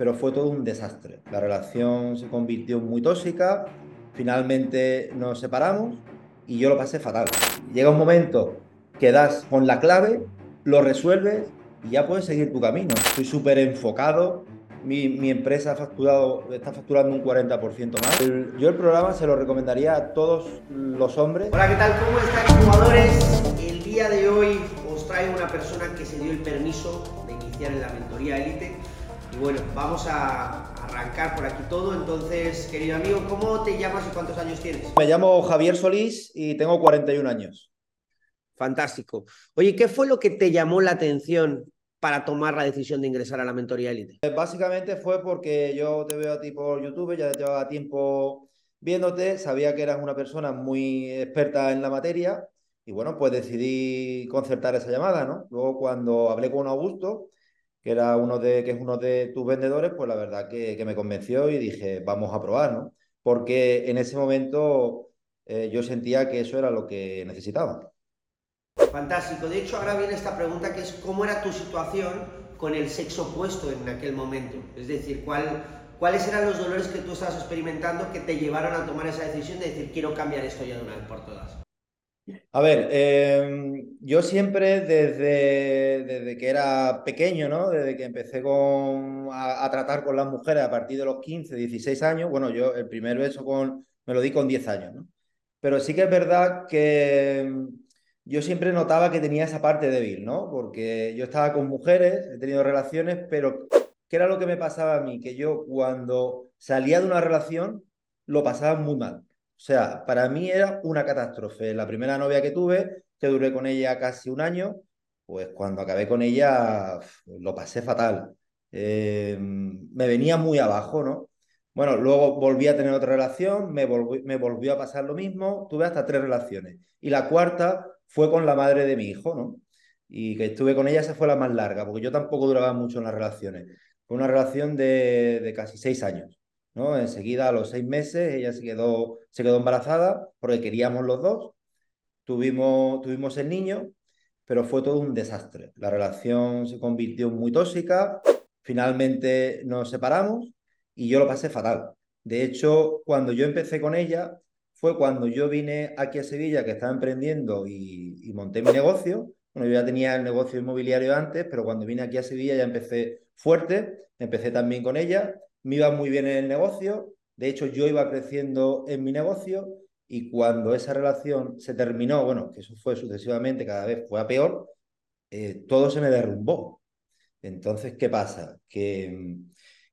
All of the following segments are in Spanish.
pero fue todo un desastre. La relación se convirtió en muy tóxica, finalmente nos separamos y yo lo pasé fatal. Llega un momento que das con la clave, lo resuelves y ya puedes seguir tu camino. Estoy súper enfocado, mi, empresa ha facturado, está facturando un 40% más. yo el programa se lo recomendaría a todos los hombres. Hola, ¿qué tal? ¿Cómo están jugadores? El día de hoy os traigo una persona que se dio el permiso de iniciar en la mentoría élite. Y bueno, vamos a arrancar por aquí todo. Entonces, querido amigo, ¿cómo te llamas y cuántos años tienes? Me llamo Javier Solís y tengo 41 años. Fantástico. Oye, ¿qué fue lo que te llamó la atención para tomar la decisión de ingresar a la mentoría élite? Eh, básicamente fue porque yo te veo a ti por YouTube, ya llevaba tiempo viéndote, sabía que eras una persona muy experta en la materia y bueno, pues decidí concertar esa llamada, ¿no? Luego cuando hablé con Augusto, que era uno de, que es uno de tus vendedores, pues la verdad que, me convenció y dije, vamos a probar, ¿no? Porque en ese momento eh, yo sentía que eso era lo que necesitaba. Fantástico. De hecho, ahora viene esta pregunta que es ¿cómo era tu situación con el sexo opuesto en aquel momento? Es decir, ¿cuál, ¿cuáles eran los dolores que tú estabas experimentando que te llevaron a tomar esa decisión de decir quiero cambiar esto ya de una vez por todas? A ver, em, yo siempre desde, desde que era pequeño, ¿no? Desde que empecé con, a, a, tratar con las mujeres a partir de los 15, 16 años, bueno, yo el primer beso con, me lo di con 10 años, ¿no? Pero sí que es verdad que yo siempre notaba que tenía esa parte débil, ¿no? Porque yo estaba con mujeres, he tenido relaciones, pero ¿qué era lo que me pasaba a mí? Que yo cuando salía de una relación lo pasaba muy mal. O sea, para mí era una catástrofe. La primera novia que tuve, que duré con ella casi un año, pues cuando acabé con ella lo pasé fatal. Eh, me venía muy abajo, ¿no? Bueno, luego volví a tener otra relación, me, me volvió a pasar lo mismo, tuve hasta tres relaciones. Y la cuarta fue con la madre de mi hijo, ¿no? Y que estuve con ella, esa fue la más larga, porque yo tampoco duraba mucho en las relaciones. Fue una relación de, casi seis años, ¿no? Enseguida, a los seis meses, ella se quedó, se quedó embarazada, porque queríamos los dos. Tuvimos, tuvimos el niño, pero fue todo un desastre. La relación se convirtió muy tóxica, finalmente nos separamos y yo lo pasé fatal. De hecho, cuando yo empecé con ella, fue cuando yo vine aquí a Sevilla, que estaba emprendiendo y, monté mi negocio. Bueno, yo ya tenía el negocio inmobiliario antes, pero cuando vine aquí a Sevilla ya empecé fuerte, empecé también con ella, me iba muy bien en el negocio, de hecho yo iba creciendo en mi negocio y cuando esa relación se terminó, bueno, que eso fue sucesivamente, cada vez fue a peor, eh, todo se me derrumbó. Entonces, ¿qué pasa? Que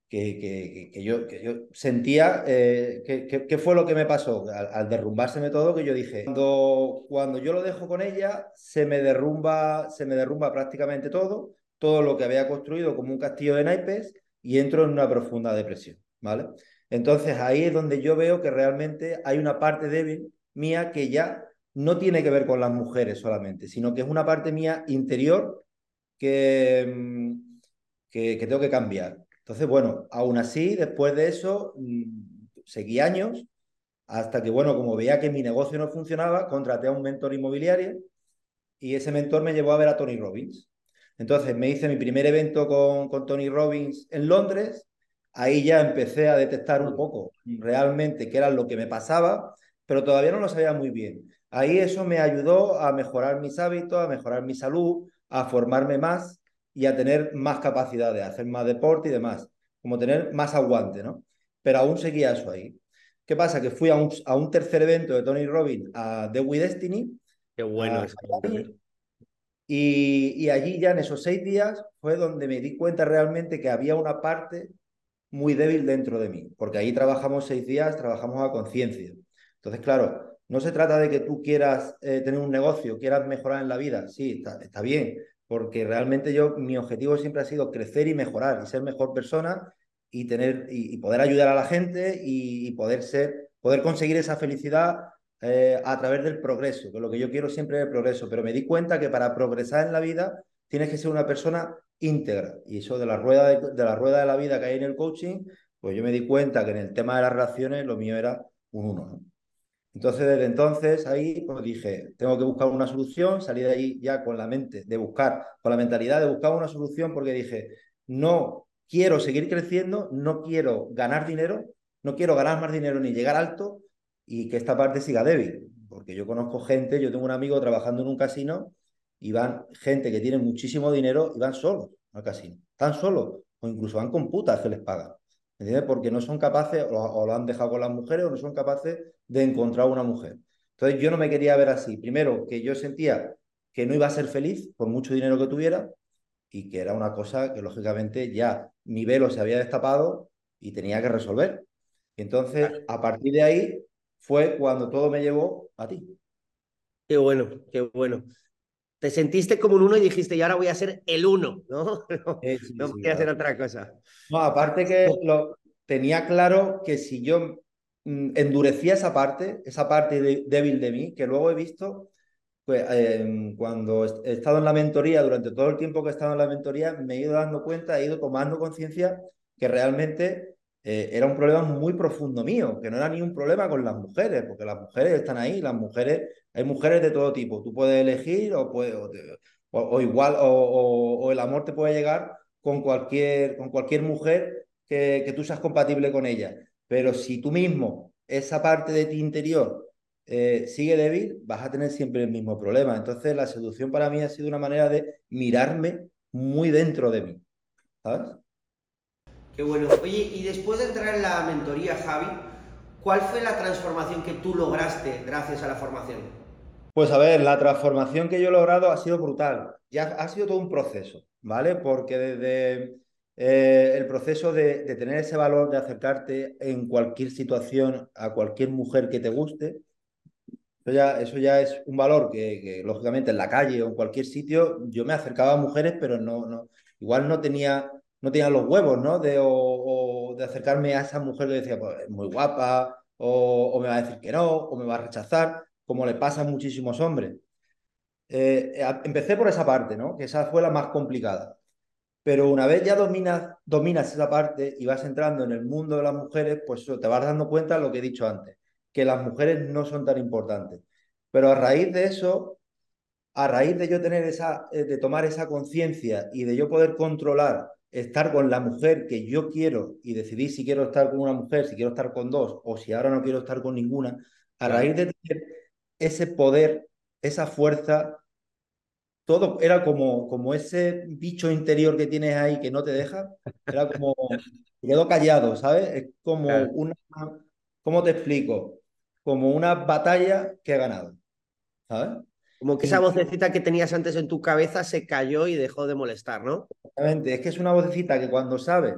que, que, yo, que yo sentía, eh, ¿qué fue lo que me pasó? Al, al, derrumbárseme todo, que yo dije, cuando, cuando yo lo dejo con ella, se me derrumba, se me derrumba prácticamente todo, todo lo que había construido como un castillo de naipes y entro en una profunda depresión, ¿vale? Entonces ahí es donde yo veo que realmente hay una parte débil mía que ya no tiene que ver con las mujeres solamente, sino que es una parte mía interior que, mm, que, que tengo que cambiar. Entonces, bueno, aún así, después de eso, mm, seguí años hasta que, bueno, como veía que mi negocio no funcionaba, contraté a un mentor inmobiliario y ese mentor me llevó a ver a Tony Robbins. Entonces me hice mi primer evento con, con Tony Robbins en Londres. Ahí ya empecé a detectar un poco realmente qué era lo que me pasaba, pero todavía no lo sabía muy bien. Ahí eso me ayudó a mejorar mis hábitos, a mejorar mi salud, a formarme más y a tener más capacidad de hacer más deporte y demás, como tener más aguante, ¿no? Pero aún seguía eso ahí. ¿Qué pasa? Que fui a un, a un tercer evento de Tony Robbins, a The We Destiny. Qué bueno. Y, y allí ya en esos seis días fue donde me di cuenta realmente que había una parte muy débil dentro de mí, porque ahí trabajamos seis días, trabajamos a conciencia. Entonces, claro, no se trata de que tú quieras eh, tener un negocio, quieras mejorar en la vida, sí, está, bien, porque realmente yo, mi objetivo siempre ha sido crecer y mejorar y ser mejor persona y tener y, poder ayudar a la gente y, poder ser, poder conseguir esa felicidad eh, a través del progreso, que lo que yo quiero siempre es el progreso, pero me di cuenta que para progresar en la vida tienes que ser una persona íntegra y eso de la rueda de, la rueda de la vida que hay en el coaching, pues yo me di cuenta que en el tema de las relaciones lo mío era un uno, ¿no? Entonces, desde entonces, ahí pues dije, tengo que buscar una solución, salí de ahí ya con la mente de buscar, con la mentalidad de buscar una solución, porque dije, no quiero seguir creciendo, no quiero ganar dinero, no quiero ganar más dinero ni llegar alto y que esta parte siga débil. Porque yo conozco gente, yo tengo un amigo trabajando en un casino y van gente que tiene muchísimo dinero y van solos al casino. Están solos o incluso van con putas que les pagan. ¿Entiendes? Porque no son capaces, o, lo han dejado con las mujeres, o no son capaces de encontrar una mujer. Entonces yo no me quería ver así. Primero, que yo sentía que no iba a ser feliz por mucho dinero que tuviera y que era una cosa que lógicamente ya mi velo se había destapado y tenía que resolver. Y entonces, a partir de ahí, fue cuando todo me llevó a ti. Qué bueno, qué bueno. Te sentiste como un uno y dijiste, y ahora voy a ser el uno, ¿no? No, voy a hacer otra cosa. No, aparte que lo, tenía claro que si yo mm, endurecía esa parte, esa parte débil de mí, que luego he visto, pues em, cuando he estado en la mentoría, durante todo el tiempo que he estado en la mentoría, me he ido dando cuenta, he ido tomando conciencia que realmente eh, era un problema muy profundo mío, que no era ni un problema con las mujeres, porque las mujeres están ahí, las mujeres, hay mujeres de todo tipo, tú puedes elegir o, puedes, o, igual, o, el amor te puede llegar con cualquier, con cualquier mujer que, tú seas compatible con ella, pero si tú mismo, esa parte de ti interior, eh, sigue débil, vas a tener siempre el mismo problema. Entonces, la seducción para mí ha sido una manera de mirarme muy dentro de mí. ¿Sabes? Qué bueno. Oye, y después de entrar en la mentoría, Javi, ¿cuál fue la transformación que tú lograste gracias a la formación? Pues a ver, la transformación que yo he logrado ha sido brutal. Ya ha sido todo un proceso, ¿vale? Porque desde eh, el proceso de, tener ese valor de acercarte en cualquier situación a cualquier mujer que te guste, eso ya, eso ya es un valor que, lógicamente en la calle o en cualquier sitio yo me acercaba a mujeres, pero no, no, igual no tenía no tenía los huevos, ¿no? De, o, de acercarme a esa mujer que decía, pues es muy guapa, o, me va a decir que no, o me va a rechazar, como le pasa a muchísimos hombres. Eh, empecé por esa parte, ¿no? Que esa fue la más complicada. Pero una vez ya dominas, dominas esa parte y vas entrando en el mundo de las mujeres, pues te vas dando cuenta de lo que he dicho antes, que las mujeres no son tan importantes. Pero a raíz de eso, a raíz de yo tener esa, eh, de tomar esa conciencia y de yo poder controlar estar con la mujer que yo quiero y decidir si quiero estar con una mujer, si quiero estar con dos o si ahora no quiero estar con ninguna, a raíz de tener ese poder, esa fuerza, todo era como, como ese bicho interior que tienes ahí que no te deja, era como, quedó callado, ¿sabes? Es como una, ¿cómo te explico? Como una batalla que he ganado, ¿sabes? Como que esa vocecita que tenías antes en tu cabeza se cayó y dejó de molestar, ¿no? Exactamente, es que es una vocecita que cuando sabes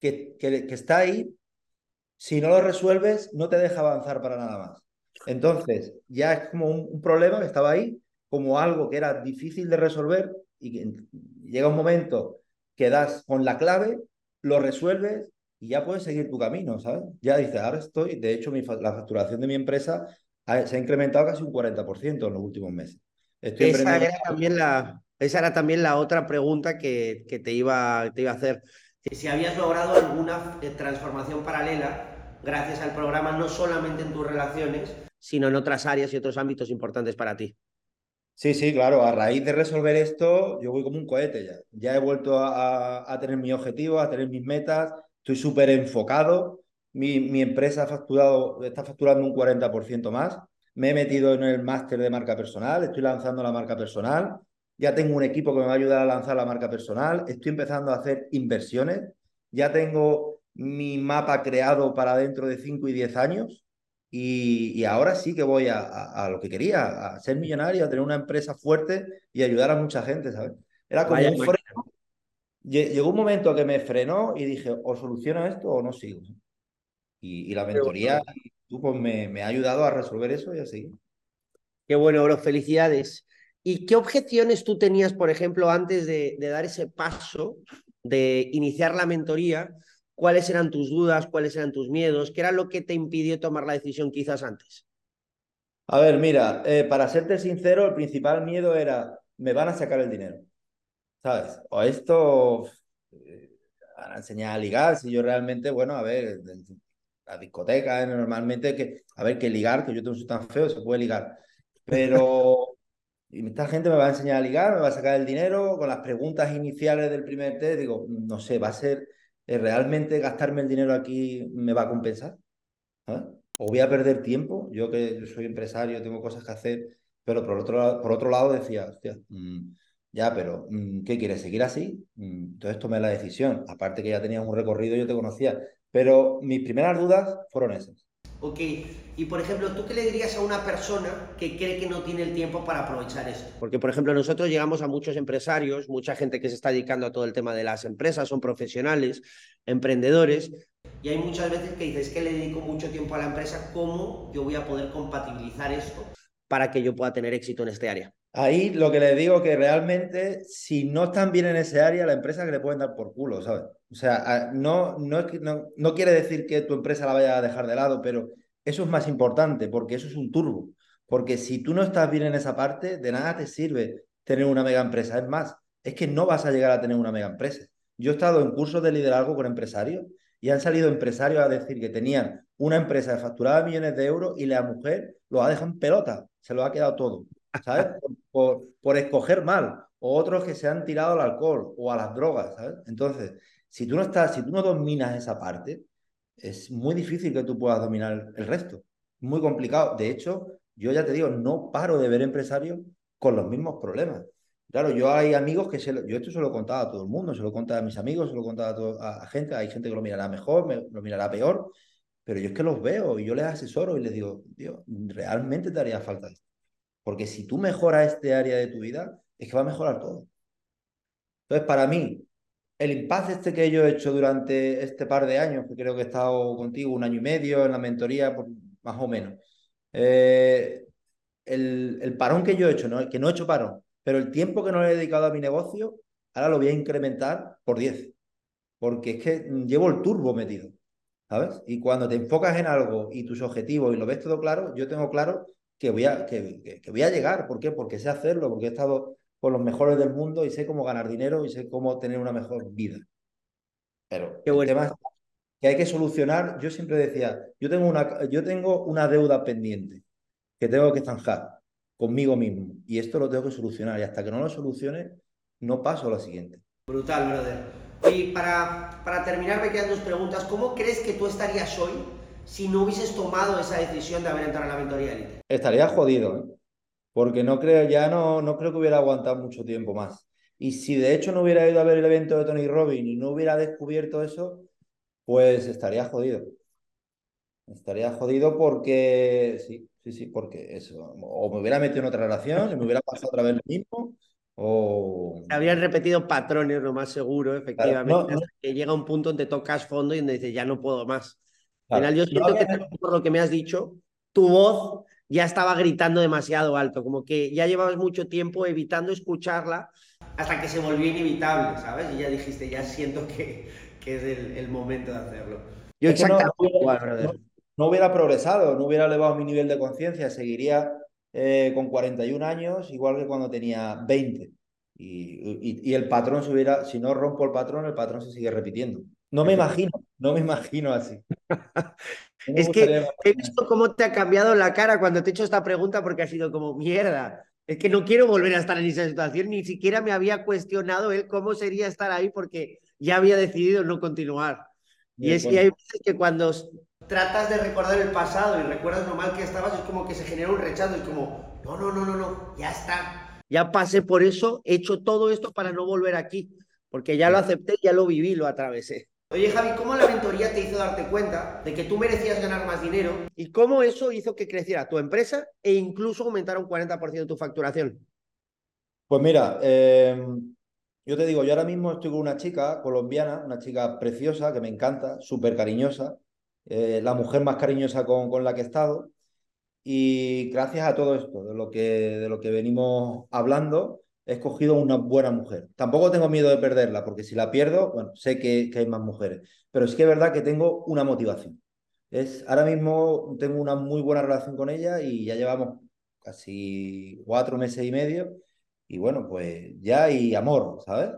que, que, está ahí, si no lo resuelves, no te deja avanzar para nada más. Entonces, ya es como un, problema que estaba ahí, como algo que era difícil de resolver y que llega un momento que das con la clave, lo resuelves y ya puedes seguir tu camino, ¿sabes? Ya dices, ahora estoy, de hecho, la facturación de mi empresa se ha incrementado casi un 40% en los últimos meses. esa, era también la, esa era también la otra pregunta que, que te, iba, te iba a hacer. Si habías logrado alguna eh, transformación paralela gracias al programa, no solamente en tus relaciones, sino en otras áreas y otros ámbitos importantes para ti. Sí, sí, claro. A raíz de resolver esto, yo voy como un cohete ya. Ya he vuelto a, a tener mis objetivos, a tener mis metas. Estoy súper enfocado. Mi, empresa ha facturado, está facturando un 40% más. Me he metido en el máster de marca personal, estoy lanzando la marca personal. Ya tengo un equipo que me va a ayudar a lanzar la marca personal. Estoy empezando a hacer inversiones. Ya tengo mi mapa creado para dentro de 5 y 10 años. Y, ahora sí que voy a, lo que quería, a ser millonario, a tener una empresa fuerte y ayudar a mucha gente, ¿sabes? Era como un freno. Llegó un momento que me frenó y dije, o soluciono esto o no sigo. Y, la mentoría pues, me, me, ha ayudado a resolver eso y así. Qué bueno, bro, felicidades. ¿Y qué objeciones tú tenías, por ejemplo, antes de, de dar ese paso de iniciar la mentoría? ¿Cuáles eran tus dudas? ¿Cuáles eran tus miedos? ¿Qué era lo que te impidió tomar la decisión quizás antes? A ver, mira, eh, para serte sincero, el principal miedo era, me van a sacar el dinero. ¿Sabes? O esto, eh, van a enseñar a ligar, si yo realmente, bueno, a ver, la discoteca, normalmente, que, a ver, que ligar, que yo tengo soy tan feo, se puede ligar. Pero y esta gente me va a enseñar a ligar, me va a sacar el dinero, con las preguntas iniciales del primer test, digo, no sé, va a ser, eh, ¿realmente gastarme el dinero aquí me va a compensar? ¿O voy a perder tiempo? Yo que soy empresario, tengo cosas que hacer, pero por otro, por otro lado decía, mm, ya, pero mm, ¿qué quieres? ¿Seguir así? Mm, entonces tomé la decisión. Aparte que ya tenías un recorrido, yo te conocía. Pero mis primeras dudas fueron esas. Ok, y por ejemplo, ¿tú qué le dirías a una persona que cree que no tiene el tiempo para aprovechar esto? Porque, por ejemplo, nosotros llegamos a muchos empresarios, mucha gente que se está dedicando a todo el tema de las empresas, son profesionales, emprendedores, y hay muchas veces que dices que le dedico mucho tiempo a la empresa, ¿cómo yo voy a poder compatibilizar esto para que yo pueda tener éxito en este área? Ahí lo que le digo que realmente, si no están bien en ese área, la empresa que le pueden dar por culo, ¿sabes? O sea, no, no, no, no quiere decir que tu empresa la vaya a dejar de lado, pero eso es más importante porque eso es un turbo. Porque si tú no estás bien en esa parte, de nada te sirve tener una mega empresa. Es más, es que no vas a llegar a tener una mega empresa. Yo he estado en cursos de liderazgo con empresarios y han salido empresarios a decir que tenían una empresa de facturada millones de euros y la mujer lo ha dejado en pelota, se lo ha quedado todo, ¿sabes? Por, por, escoger mal, o otros que se han tirado al alcohol o a las drogas, ¿sabes? Entonces, si tú no estás, si tú no dominas esa parte, es muy difícil que tú puedas dominar el resto. Muy complicado. De hecho, yo ya te digo, no paro de ver empresarios con los mismos problemas. Claro, yo hay amigos que se lo, yo esto se lo he contado a todo el mundo, se lo he contado a mis amigos, se lo he contado a, a, gente, hay gente que lo mirará mejor, me, lo mirará peor, pero yo es que los veo y yo les asesoro y les digo, Dios, realmente te haría falta esto. Porque si tú mejoras este área de tu vida, es que va a mejorar todo. Entonces, para mí, el impasse este que yo he hecho durante este par de años, que creo que he estado contigo un año y medio en la mentoría, más o menos, eh, el, parón que yo he hecho, ¿no? que no he hecho parón, pero el tiempo que no le he dedicado a mi negocio, ahora lo voy a incrementar por 10, porque es que llevo el turbo metido, ¿sabes? Y cuando te enfocas en algo y tus objetivos y lo ves todo claro, yo tengo claro que voy a, que, que voy a llegar, ¿por qué? Porque sé hacerlo, porque he estado con los mejores del mundo y sé cómo ganar dinero y sé cómo tener una mejor vida. Pero Qué el tema es que hay que solucionar, yo siempre decía, yo tengo una, yo tengo una deuda pendiente que tengo que zanjar conmigo mismo y esto lo tengo que solucionar y hasta que no lo solucione no paso a la siguiente. Brutal, brother. Y para, para terminar me quedan dos preguntas. ¿Cómo crees que tú estarías hoy si no hubieses tomado esa decisión de haber entrado en la mentoría élite? Estaría jodido, ¿eh? Porque no creo, ya no, no creo que hubiera aguantado mucho tiempo más. Y si de hecho no hubiera ido a ver el evento de Tony Robbins y no hubiera descubierto eso, pues estaría jodido. Estaría jodido porque, sí, sí, sí, porque eso, o me hubiera metido en otra relación, y me hubiera pasado otra vez lo mismo, o... Habrían repetido patrones, lo más seguro, efectivamente, claro, no, no. que llega un punto donde tocas fondo y donde dices, ya no puedo más. Claro, Al final, yo siento no, que por lo que me has dicho, tu voz ya estaba gritando demasiado alto, como que ya llevabas mucho tiempo evitando escucharla hasta que se volvió inevitable, ¿sabes? Y ya dijiste, ya siento que, que es el, el, momento de hacerlo. Yo exactamente no, igual, no, no, hubiera progresado, no hubiera elevado mi nivel de conciencia, seguiría eh, con 41 años igual que cuando tenía 20. Y, y, y, el patrón se hubiera, si no rompo el patrón, el patrón se sigue repitiendo. No me imagino, no me imagino así. es que he visto cómo te ha cambiado la cara cuando te he hecho esta pregunta porque ha sido como mierda. Es que no quiero volver a estar en esa situación, ni siquiera me había cuestionado él cómo sería estar ahí porque ya había decidido no continuar. Y es que hay veces que cuando tratas de recordar el pasado y recuerdas lo mal que estabas, es como que se genera un rechazo, es como, no, no, no, no, no, ya está. Ya pasé por eso, he hecho todo esto para no volver aquí, porque ya lo acepté, ya lo viví, lo atravesé. Oye Javi, ¿cómo la mentoría te hizo darte cuenta de que tú merecías ganar más dinero? ¿Y cómo eso hizo que creciera tu empresa e incluso aumentara un 40% tu facturación? Pues mira, eh, yo te digo, yo ahora mismo estoy con una chica colombiana, una chica preciosa que me encanta, súper cariñosa, eh, la mujer más cariñosa con, con la que he estado. Y gracias a todo esto, de lo que, de lo que venimos hablando, he escogido una buena mujer. Tampoco tengo miedo de perderla, porque si la pierdo, bueno, sé que, que hay más mujeres. Pero es que es verdad que tengo una motivación. Es, ahora mismo tengo una muy buena relación con ella y ya llevamos casi cuatro meses y medio. Y bueno, pues ya hay amor, ¿sabes?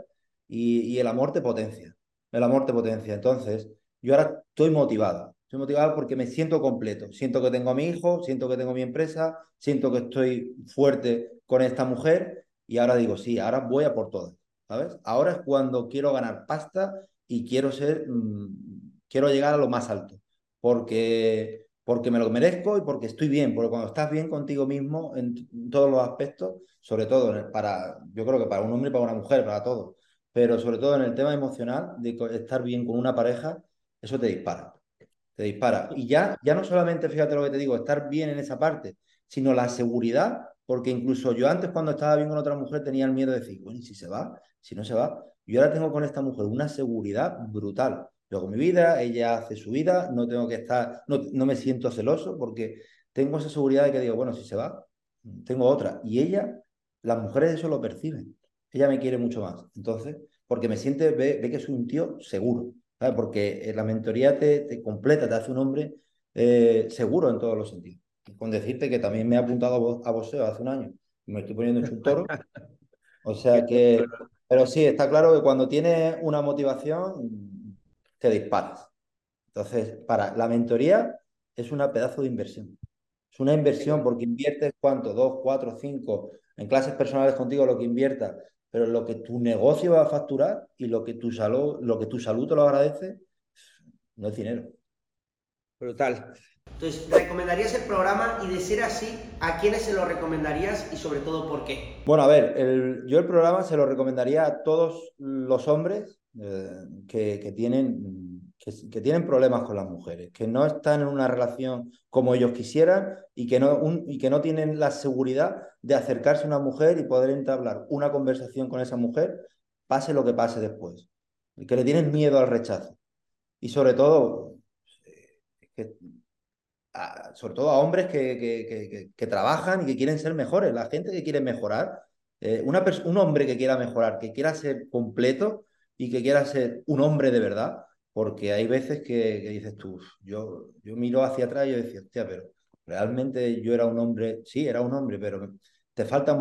Y, y el amor te potencia. El amor te potencia. Entonces, yo ahora estoy motivada. Estoy motivado porque me siento completo. Siento que tengo a mi hijo, siento que tengo mi empresa, siento que estoy fuerte con esta mujer y ahora digo, sí, ahora voy a por todas, ¿sabes? Ahora es cuando quiero ganar pasta y quiero ser, mm, quiero llegar a lo más alto, porque, porque me lo merezco y porque estoy bien, porque cuando estás bien contigo mismo en todos los aspectos, sobre todo para, yo creo que para un hombre y para una mujer, para todos, pero sobre todo en el tema emocional, de estar bien con una pareja, eso te dispara, te dispara. Y ya, ya no solamente, fíjate lo que te digo, estar bien en esa parte, sino la seguridad, porque incluso yo antes cuando estaba bien con otra mujer tenía el miedo de decir, bueno, ¿y si se va? Si no se va. Yo ahora tengo con esta mujer una seguridad brutal. Yo hago mi vida, ella hace su vida, no tengo que estar, no, no me siento celoso porque tengo esa seguridad de que digo, bueno, si se va, tengo otra. Y ella, las mujeres eso lo perciben. Ella me quiere mucho más. Entonces, porque me siente, ve, que soy un tío seguro. Porque la mentoría te, te, completa, te hace un hombre eh, seguro en todos los sentidos. Con decirte que también me he apuntado a boxeo hace un año y me estoy poniendo hecho un toro. O sea que, pero sí, está claro que cuando tienes una motivación, te disparas. Entonces, para la mentoría es una pedazo de inversión. Es una inversión porque inviertes cuánto, dos, cuatro, cinco, en clases personales contigo lo que inviertas, pero lo que tu negocio va a facturar y lo que tu salud, lo que tu salud te lo agradece, no es dinero. Brutal. Entonces, ¿recomendarías el programa y de ser así, a quiénes se lo recomendarías y sobre todo por qué? Bueno, a ver, yo el programa se lo recomendaría a todos los hombres eh, que, tienen, que, tienen problemas con las mujeres, que no están en una relación como ellos quisieran y que, no, y que no tienen la seguridad de acercarse a una mujer y poder entablar una conversación con esa mujer, pase lo que pase después. Que le tienen miedo al rechazo. Y sobre todo, que sobre todo a hombres que, que, que, trabajan y que quieren ser mejores, la gente que quiere mejorar, eh, una un hombre que quiera mejorar, que quiera ser completo y que quiera ser un hombre de verdad, porque hay veces que, dices tú, yo, yo miro hacia atrás y yo decía, hostia, pero realmente yo era un hombre, sí, era un hombre, pero te falta,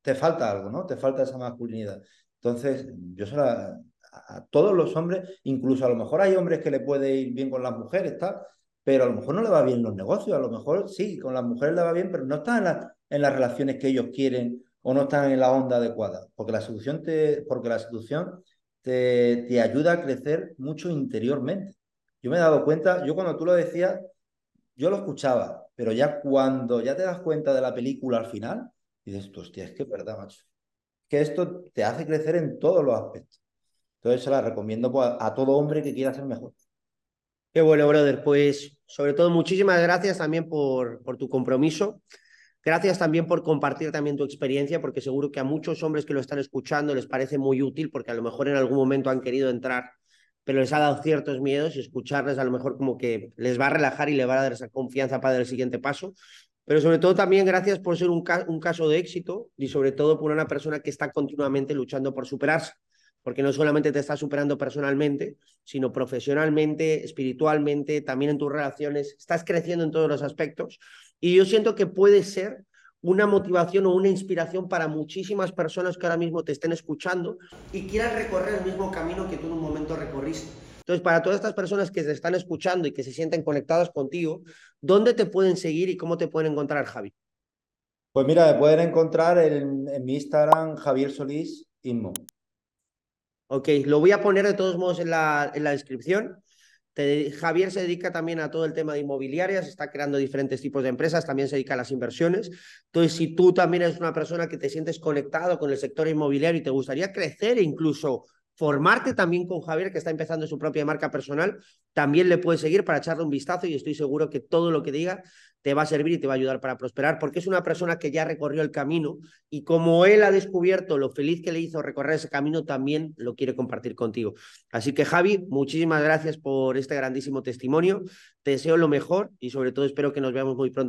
te falta algo, ¿no? Te falta esa masculinidad. Entonces, yo se a todos los hombres, incluso a lo mejor hay hombres que le puede ir bien con las mujeres, tal, pero a lo mejor no le va bien los negocios, a lo mejor sí, con las mujeres le va bien, pero no están en, en las relaciones que ellos quieren o no están en la onda adecuada, porque la seducción te, porque la seducción te, te ayuda a crecer mucho interiormente. Yo me he dado cuenta, yo cuando tú lo decías, yo lo escuchaba, pero ya cuando ya te das cuenta de la película al final, dices, hostia, es que es verdad, macho. Que esto te hace crecer en todos los aspectos. Entonces se la recomiendo pues, a todo hombre que quiera ser mejor. Qué bueno, brother. Pues sobre todo muchísimas gracias también por, por tu compromiso. Gracias también por compartir también tu experiencia, porque seguro que a muchos hombres que lo están escuchando les parece muy útil, porque a lo mejor en algún momento han querido entrar, pero les ha dado ciertos miedos y escucharles a lo mejor como que les va a relajar y les va a dar esa confianza para dar el siguiente paso. Pero sobre todo también gracias por ser un, un caso de éxito y sobre todo por una persona que está continuamente luchando por superarse porque no solamente te estás superando personalmente, sino profesionalmente, espiritualmente, también en tus relaciones, estás creciendo en todos los aspectos. Y yo siento que puede ser una motivación o una inspiración para muchísimas personas que ahora mismo te estén escuchando y quieran recorrer el mismo camino que tú en un momento recorriste. Entonces, para todas estas personas que te están escuchando y que se sienten conectadas contigo, ¿dónde te pueden seguir y cómo te pueden encontrar, Javi? Pues mira, me pueden encontrar en, en mi Instagram, Javier Solís Inmo. Ok, lo voy a poner de todos modos en la, en la descripción. Javier se dedica también a todo el tema de inmobiliarias, está creando diferentes tipos de empresas, también se dedica a las inversiones. Entonces, si tú también eres una persona que te sientes conectado con el sector inmobiliario y te gustaría crecer incluso formarte también con Javier, que está empezando su propia marca personal, también le puedes seguir para echarle un vistazo y estoy seguro que todo lo que diga te va a servir y te va a ayudar para prosperar, porque es una persona que ya recorrió el camino y como él ha descubierto lo feliz que le hizo recorrer ese camino, también lo quiere compartir contigo. Así que Javi, muchísimas gracias por este grandísimo testimonio, te deseo lo mejor y sobre todo espero que nos veamos muy pronto.